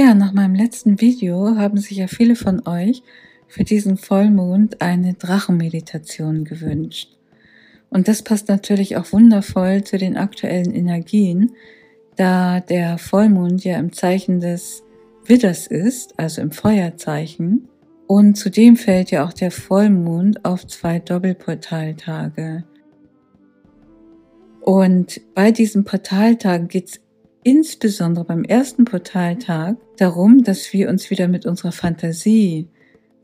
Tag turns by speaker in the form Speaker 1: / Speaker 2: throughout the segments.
Speaker 1: Ja, nach meinem letzten Video haben sich ja viele von euch für diesen Vollmond eine Drachenmeditation gewünscht. Und das passt natürlich auch wundervoll zu den aktuellen Energien, da der Vollmond ja im Zeichen des Widders ist, also im Feuerzeichen. Und zudem fällt ja auch der Vollmond auf zwei Doppelportaltage. Und bei diesen Portaltagen geht es insbesondere beim ersten Portaltag darum, dass wir uns wieder mit unserer Fantasie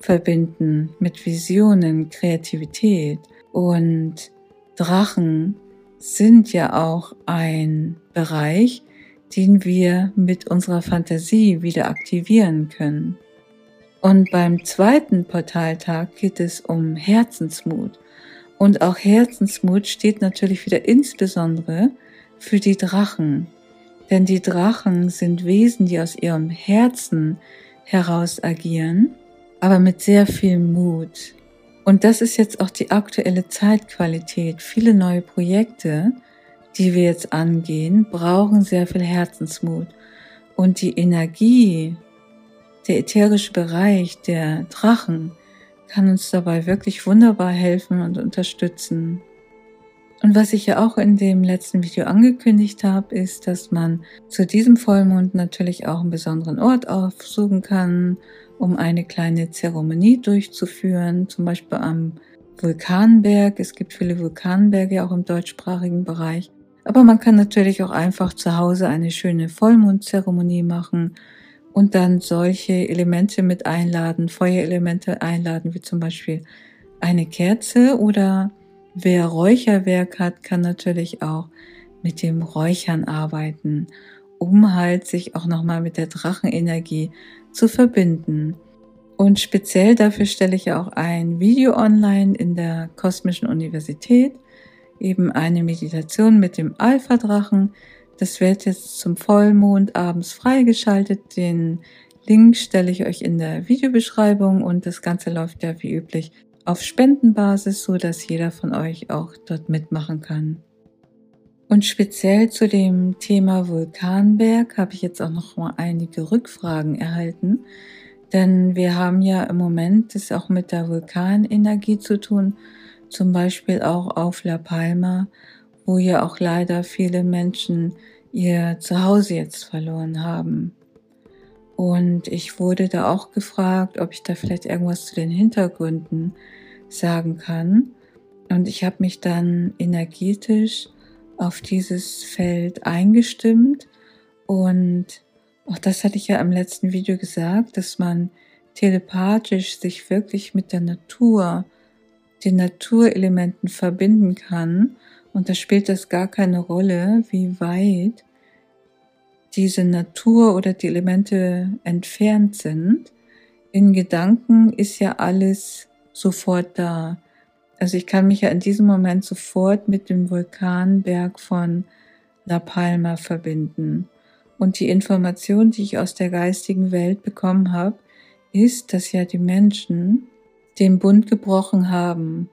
Speaker 1: verbinden, mit Visionen, Kreativität. Und Drachen sind ja auch ein Bereich, den wir mit unserer Fantasie wieder aktivieren können. Und beim zweiten Portaltag geht es um Herzensmut. Und auch Herzensmut steht natürlich wieder insbesondere für die Drachen. Denn die Drachen sind Wesen, die aus ihrem Herzen heraus agieren, aber mit sehr viel Mut. Und das ist jetzt auch die aktuelle Zeitqualität. Viele neue Projekte, die wir jetzt angehen, brauchen sehr viel Herzensmut. Und die Energie, der ätherische Bereich der Drachen kann uns dabei wirklich wunderbar helfen und unterstützen. Und was ich ja auch in dem letzten Video angekündigt habe, ist, dass man zu diesem Vollmond natürlich auch einen besonderen Ort aufsuchen kann, um eine kleine Zeremonie durchzuführen, zum Beispiel am Vulkanberg. Es gibt viele Vulkanberge auch im deutschsprachigen Bereich. Aber man kann natürlich auch einfach zu Hause eine schöne Vollmondzeremonie machen und dann solche Elemente mit einladen, Feuerelemente einladen, wie zum Beispiel eine Kerze oder wer Räucherwerk hat, kann natürlich auch mit dem Räuchern arbeiten, um halt sich auch nochmal mit der Drachenenergie zu verbinden. Und speziell dafür stelle ich auch ein Video online in der Kosmischen Universität, eben eine Meditation mit dem Alpha-Drachen. Das wird jetzt zum Vollmond abends freigeschaltet. Den Link stelle ich euch in der Videobeschreibung und das Ganze läuft ja wie üblich auf Spendenbasis, so dass jeder von euch auch dort mitmachen kann. Und speziell zu dem Thema Vulkanberg habe ich jetzt auch noch mal einige Rückfragen erhalten, denn wir haben ja im Moment das auch mit der Vulkanenergie zu tun, zum Beispiel auch auf La Palma, wo ja auch leider viele Menschen ihr Zuhause jetzt verloren haben. Und ich wurde da auch gefragt, ob ich da vielleicht irgendwas zu den Hintergründen sagen kann. Und ich habe mich dann energetisch auf dieses Feld eingestimmt und auch das hatte ich ja im letzten Video gesagt, dass man telepathisch sich wirklich mit der Natur, den Naturelementen verbinden kann. Und da spielt das gar keine Rolle, wie weit diese Natur oder die Elemente entfernt sind. In Gedanken ist ja alles sofort da. Also ich kann mich ja in diesem Moment sofort mit dem Vulkanberg von La Palma verbinden. Und die Information, die ich aus der geistigen Welt bekommen habe, ist, dass ja die Menschen den Bund gebrochen haben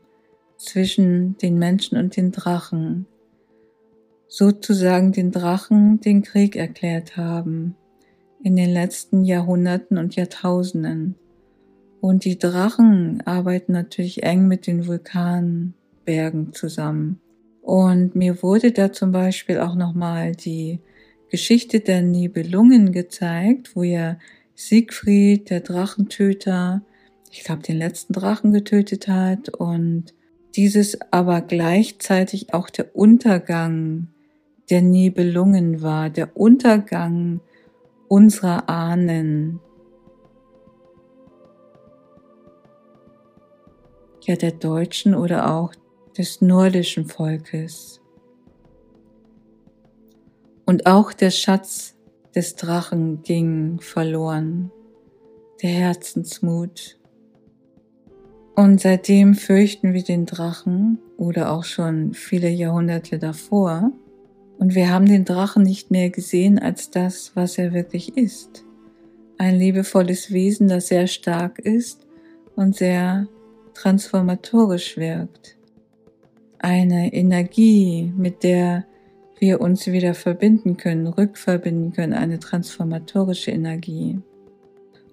Speaker 1: zwischen den Menschen und den Drachen, sozusagen den Drachen den Krieg erklärt haben in den letzten Jahrhunderten und Jahrtausenden. Und die Drachen arbeiten natürlich eng mit den Vulkanbergen zusammen. Und mir wurde da zum Beispiel auch nochmal die Geschichte der Nibelungen gezeigt, wo ja Siegfried, der Drachentöter, ich glaube, den letzten Drachen getötet hat und dieses aber gleichzeitig auch der Untergang der Nibelungen war, der Untergang unserer Ahnen, ja der deutschen oder auch des nordischen Volkes. Und auch der Schatz des Drachen ging verloren, der Herzensmut. Und seitdem fürchten wir den Drachen oder auch schon viele Jahrhunderte davor. Und wir haben den Drachen nicht mehr gesehen als das, was er wirklich ist. Ein liebevolles Wesen, das sehr stark ist und sehr transformatorisch wirkt. Eine Energie, mit der wir uns wieder verbinden können, rückverbinden können, eine transformatorische Energie.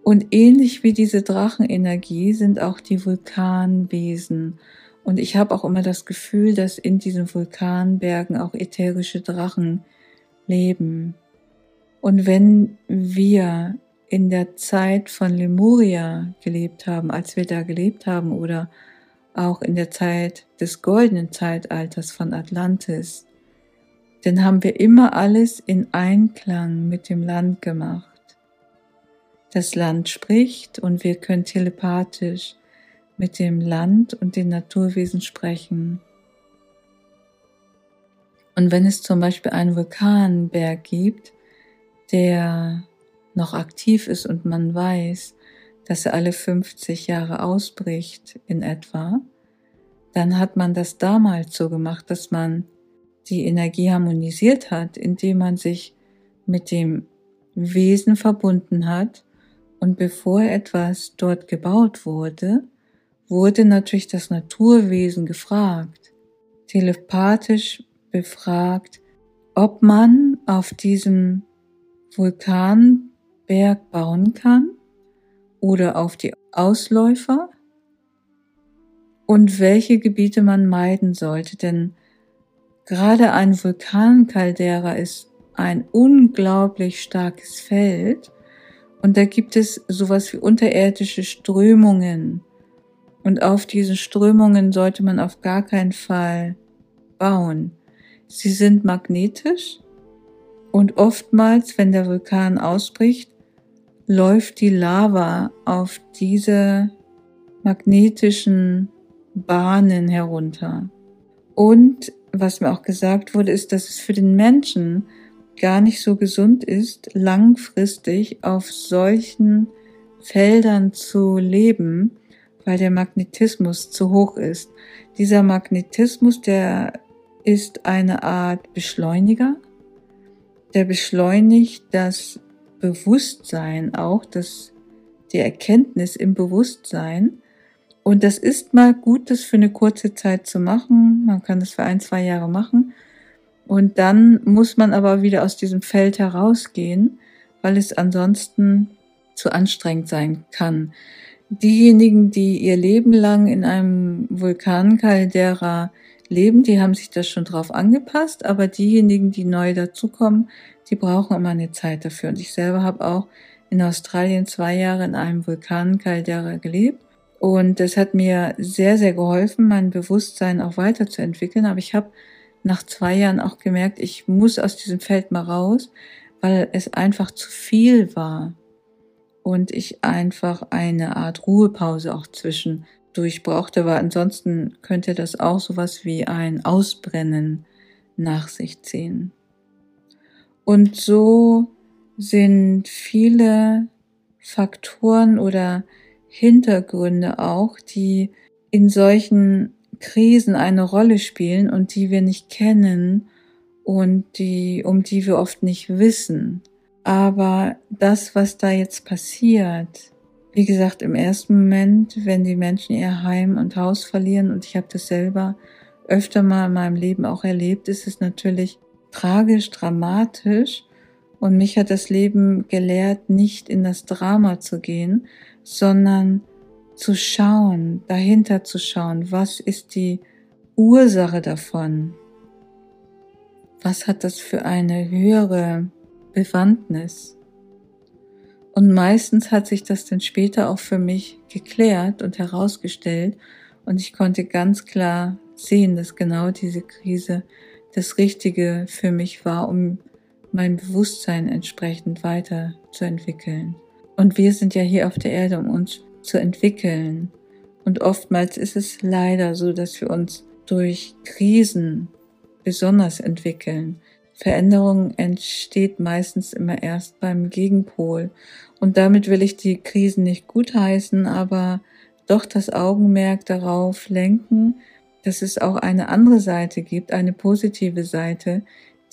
Speaker 1: Und ähnlich wie diese Drachenenergie sind auch die Vulkanwesen. Und ich habe auch immer das Gefühl, dass in diesen Vulkanbergen auch ätherische Drachen leben. Und wenn wir in der Zeit von Lemuria gelebt haben, als wir da gelebt haben, oder auch in der Zeit des goldenen Zeitalters von Atlantis, dann haben wir immer alles in Einklang mit dem Land gemacht. Das Land spricht und wir können telepathisch mit dem Land und den Naturwesen sprechen. Und wenn es zum Beispiel einen Vulkanberg gibt, der noch aktiv ist und man weiß, dass er alle 50 Jahre ausbricht in etwa, dann hat man das damals so gemacht, dass man die Energie harmonisiert hat, indem man sich mit dem Wesen verbunden hat. Und bevor etwas dort gebaut wurde, wurde natürlich das Naturwesen gefragt, telepathisch befragt, ob man auf diesem Vulkanberg bauen kann oder auf die Ausläufer? Und welche Gebiete man meiden sollte, denn gerade ein Vulkankaldera ist ein unglaublich starkes Feld. Und da gibt es sowas wie unterirdische Strömungen. Und auf diesen Strömungen sollte man auf gar keinen Fall bauen. Sie sind magnetisch. Und oftmals, wenn der Vulkan ausbricht, läuft die Lava auf diese magnetischen Bahnen herunter. Und was mir auch gesagt wurde, ist, dass es für den Menschen gar nicht so gesund ist, langfristig auf solchen Feldern zu leben, weil der Magnetismus zu hoch ist. Dieser Magnetismus, der ist eine Art Beschleuniger, der beschleunigt das Bewusstsein auch, das, die Erkenntnis im Bewusstsein. Und das ist mal gut, das für eine kurze Zeit zu machen. Man kann das für ein, zwei Jahre machen. Und dann muss man aber wieder aus diesem Feld herausgehen, weil es ansonsten zu anstrengend sein kann. Diejenigen, die ihr Leben lang in einem Vulkankaldera leben, die haben sich das schon drauf angepasst, aber diejenigen, die neu dazukommen, die brauchen immer eine Zeit dafür. Und ich selber habe auch in Australien zwei Jahre in einem Vulkankaldera gelebt. Und das hat mir sehr, sehr geholfen, mein Bewusstsein auch weiterzuentwickeln. Aber ich habe nach zwei Jahren auch gemerkt, ich muss aus diesem Feld mal raus, weil es einfach zu viel war. Und ich einfach eine Art Ruhepause auch zwischendurch brauchte, weil ansonsten könnte das auch sowas wie ein Ausbrennen nach sich ziehen. Und so sind viele Faktoren oder Hintergründe auch, die in solchen Krisen eine Rolle spielen und die wir nicht kennen und die, um die wir oft nicht wissen. Aber das, was da jetzt passiert, wie gesagt, im ersten Moment, wenn die Menschen ihr Heim und Haus verlieren, und ich habe das selber öfter mal in meinem Leben auch erlebt, ist es natürlich tragisch, dramatisch. Und mich hat das Leben gelehrt, nicht in das Drama zu gehen, sondern zu schauen, dahinter zu schauen, was ist die Ursache davon? Was hat das für eine höhere Bewandtnis? Und meistens hat sich das dann später auch für mich geklärt und herausgestellt und ich konnte ganz klar sehen, dass genau diese Krise das Richtige für mich war, um mein Bewusstsein entsprechend weiterzuentwickeln. Und wir sind ja hier auf der Erde, um uns zu entwickeln. Und oftmals ist es leider so, dass wir uns durch Krisen besonders entwickeln. Veränderung entsteht meistens immer erst beim Gegenpol. Und damit will ich die Krisen nicht gutheißen, aber doch das Augenmerk darauf lenken, dass es auch eine andere Seite gibt, eine positive Seite,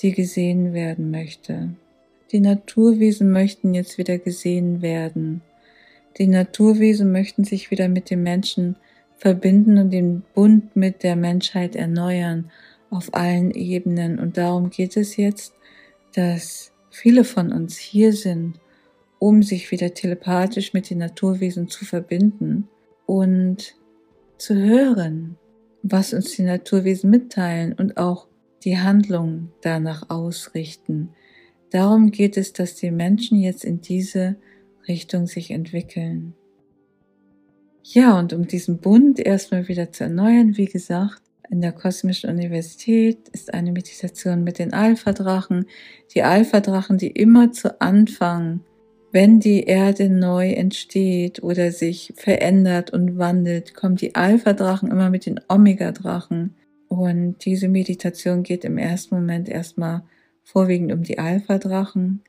Speaker 1: die gesehen werden möchte. Die Naturwesen möchten jetzt wieder gesehen werden. Die Naturwesen möchten sich wieder mit dem Menschen verbinden und den Bund mit der Menschheit erneuern, auf allen Ebenen. Und darum geht es jetzt, dass viele von uns hier sind, um sich wieder telepathisch mit den Naturwesen zu verbinden und zu hören, was uns die Naturwesen mitteilen und auch die Handlung danach ausrichten. Darum geht es, dass die Menschen jetzt in diese Richtung sich entwickeln. Ja, und um diesen Bund erstmal wieder zu erneuern, wie gesagt, in der Kosmischen Universität ist eine Meditation mit den Alpha-Drachen. Die Alpha-Drachen, die immer zu Anfang, wenn die Erde neu entsteht oder sich verändert und wandelt, kommen die Alpha-Drachen immer mit den Omega-Drachen. Und diese Meditation geht im ersten Moment erstmal vorwiegend um die Alpha-Drachen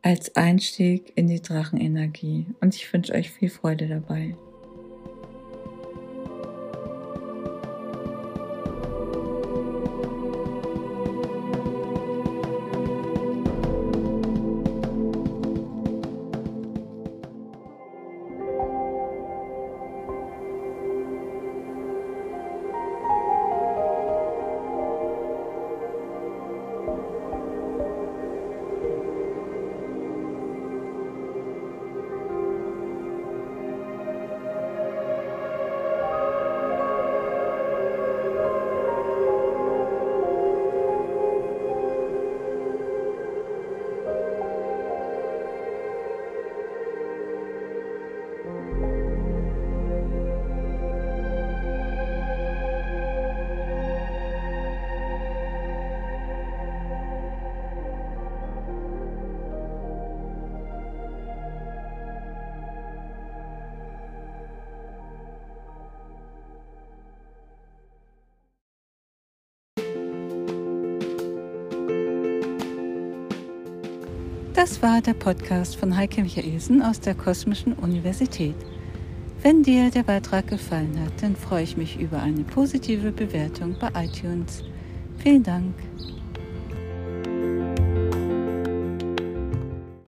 Speaker 1: als Einstieg in die Drachenenergie. Und ich wünsche euch viel Freude dabei. Das war der Podcast von Heike Michaelsen aus der Kosmischen Universität. Wenn dir der Beitrag gefallen hat, dann freue ich mich über eine positive Bewertung bei iTunes. Vielen Dank.